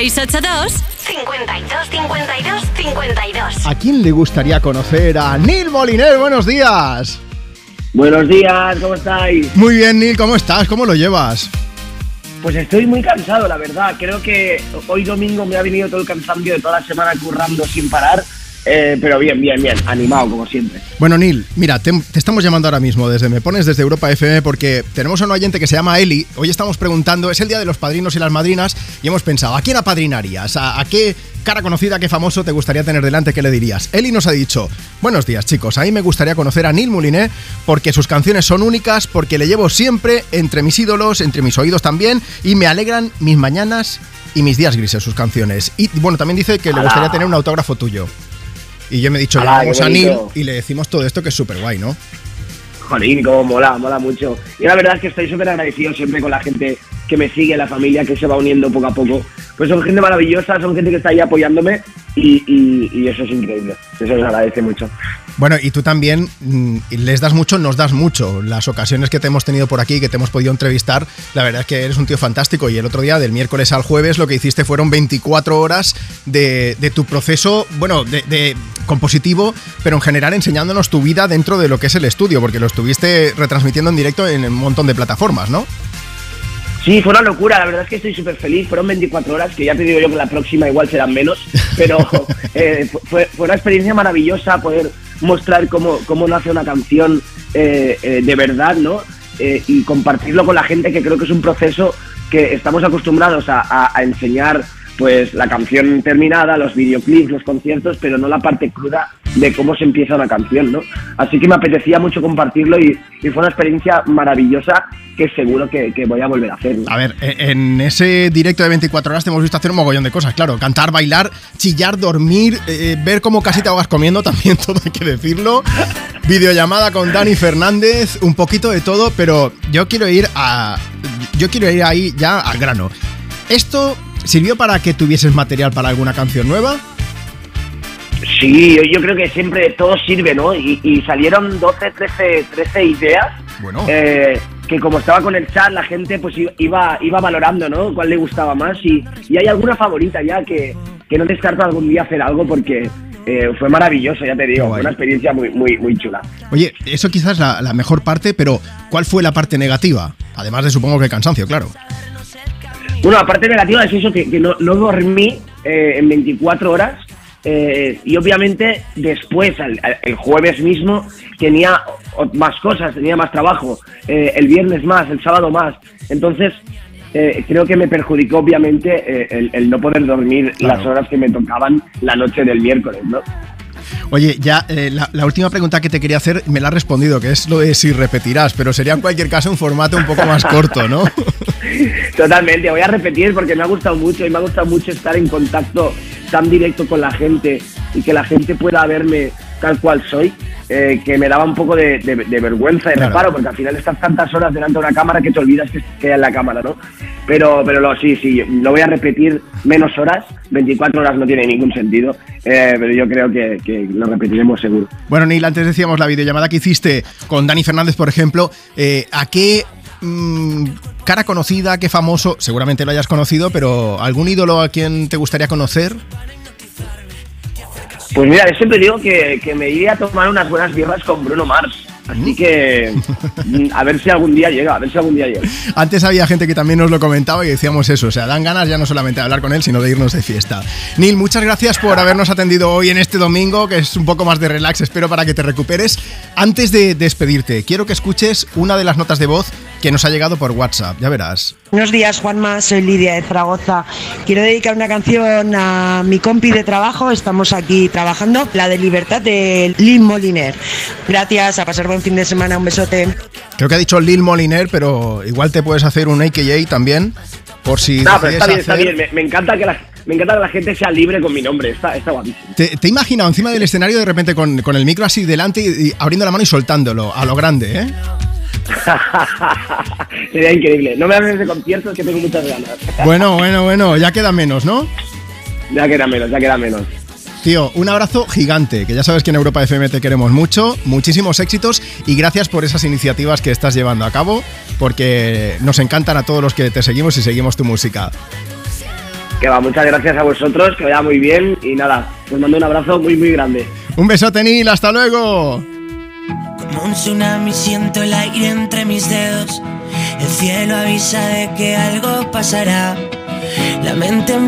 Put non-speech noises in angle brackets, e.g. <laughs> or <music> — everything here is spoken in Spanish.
682 52 52 52. ¿A quién le gustaría conocer a Neil Moliner? Buenos días. Buenos días, ¿cómo estáis? Muy bien, Neil, ¿cómo estás? ¿Cómo lo llevas? Pues estoy muy cansado, la verdad. Creo que hoy domingo me ha venido todo el cansancio de toda la semana currando sin parar eh, pero bien, bien, bien, animado como siempre. Bueno, Neil, mira, te, estamos llamando ahora mismo desde Me Pones desde Europa FM porque tenemos a un oyente que se llama Eli. Hoy estamos preguntando, es el día de los padrinos y las madrinas y hemos pensado, ¿a quién apadrinarías? ¿A, qué cara conocida, qué famoso te gustaría tener delante? ¿Qué le dirías? Eli nos ha dicho, buenos días chicos, a mí me gustaría conocer a Neil Moulinet porque sus canciones son únicas, porque le llevo siempre entre mis ídolos, entre mis oídos también y me alegran mis mañanas y mis días grises sus canciones. Y bueno, también dice que le gustaría tener un autógrafo tuyo. Y yo me he dicho, vamos a Neil y le decimos todo esto que es súper guay, ¿no? Jolín, como mola, mola mucho. Y la verdad es que estoy súper agradecido siempre con la gente que me sigue, la familia que se va uniendo poco a poco. Pues son gente maravillosa, son gente que está ahí apoyándome y, eso es increíble. Eso se agradece mucho. Bueno, y tú también mm, les das mucho, nos das mucho. Las ocasiones que te hemos tenido por aquí, que te hemos podido entrevistar, la verdad es que eres un tío fantástico. Y el otro día, del miércoles al jueves, lo que hiciste fueron 24 horas de, tu proceso, bueno, de, compositivo, pero en general enseñándonos tu vida dentro de lo que es el estudio, porque lo estuviste retransmitiendo en directo en un montón de plataformas, ¿no? Sí, fue una locura, la verdad es que estoy súper feliz. Fueron 24 horas, que ya te digo yo que la próxima igual serán menos, pero <laughs> eh, fue, fue, una experiencia maravillosa poder mostrar cómo, cómo nace una canción eh, eh, de verdad, ¿no? y compartirlo con la gente, que creo que es un proceso que estamos acostumbrados a, a enseñar pues la canción terminada, los videoclips, los conciertos, pero no la parte cruda de cómo se empieza una canción, ¿no? Así que me apetecía mucho compartirlo y, fue una experiencia maravillosa que seguro que, voy a volver a hacer. A ver, e, en ese directo de 24 horas te hemos visto hacer un mogollón de cosas, claro, cantar, bailar, chillar, dormir, eh, ver cómo casi te ahogas comiendo, <laughs> también todo hay que decirlo. Videollamada con Dani Fernández, un poquito de todo, pero yo quiero ir a yo quiero ir ahí ya al grano. Esto ¿Sirvió para que tuvieses material para alguna canción nueva? Sí, yo creo que siempre todo sirve, ¿no? Y, salieron 12, 13, 13 ideas. Bueno. Eh, que como estaba con el chat, la gente pues iba, iba valorando, ¿no? Cuál le gustaba más. Y, hay alguna favorita ya que, no descarto algún día hacer algo porque eh, fue maravilloso, ya te digo, fue una experiencia muy, muy, muy chula. Oye, eso quizás es la, la, mejor parte, pero ¿cuál fue la parte negativa? Además de supongo que cansancio, claro. Bueno, aparte negativa es eso, que, no, dormí eh, en 24 horas eh, y obviamente después, el, jueves mismo, tenía más cosas, tenía más trabajo, eh, el viernes más, el sábado más. Entonces, creo que me perjudicó obviamente el, no poder dormir las horas que me tocaban la noche del miércoles, ¿no? Oye, ya eh, la, última pregunta que te quería hacer me la has respondido, que es lo de si repetirás, pero sería en cualquier caso un formato un poco más corto, ¿no? <laughs> <laughs> Totalmente, voy a repetir porque me ha gustado mucho y me ha gustado mucho estar en contacto tan directo con la gente y que la gente pueda verme tal cual soy, eh, que me daba un poco de, vergüenza y reparo, porque al final estás tantas horas delante de una cámara que te olvidas que, queda en la cámara, ¿no? Pero, pero lo, sí, sí, lo voy a repetir menos horas, 24 horas no tiene ningún sentido, eh, pero yo creo que, lo repetiremos seguro. Bueno, Neil, antes decíamos la videollamada que hiciste con Dani Fernández, por ejemplo, eh, ¿a qué mm, cara conocida, qué famoso, seguramente lo hayas conocido, pero algún ídolo a quien te gustaría conocer? Pues mira, yo siempre digo que, que me iría a tomar unas buenas birras con Bruno Mars. Así que mm, a ver si algún día llega, a ver si algún día llega. Antes había gente que también nos lo comentaba y decíamos eso, o sea, dan ganas ya no solamente de hablar con él, sino de irnos de fiesta. Neil, muchas gracias por habernos atendido hoy en este domingo, que es un poco más de relax, espero para que te recuperes. Antes de despedirte, quiero que escuches una de las notas de voz que nos ha llegado por WhatsApp, ya verás. Buenos días, Juanma, soy Lidia de Zaragoza. Quiero dedicar una canción a mi compi de trabajo, estamos aquí trabajando, la de Libertad de Lil Moliner. Gracias, a pasar buen fin de semana, un besote. Creo que ha dicho Lil Moliner, pero igual te puedes hacer un AKJ también, por si... No, pero está bien, está bien, me, encanta que la... Me encanta que la gente sea libre con mi nombre, está, está guapísimo. ¿Te, te imaginas encima del escenario de repente con, el micro así delante y abriendo la mano y soltándolo a lo grande, eh? <laughs> Sería increíble. No me hables de conciertos que tengo muchas ganas. <laughs> bueno, bueno, bueno, ya queda menos, ¿no? Ya queda menos, ya queda menos. Tío, un abrazo gigante, que ya sabes que en Europa FM te queremos mucho, muchísimos éxitos y gracias por esas iniciativas que estás llevando a cabo, porque nos encantan a todos los que te seguimos y seguimos tu música. Que va, muchas gracias a vosotros, que vaya muy bien y nada, os mando un abrazo muy, muy grande. Un besote, Nil, hasta luego. Como un tsunami siento el aire entre mis dedos. El cielo avisa de que algo pasará. La mente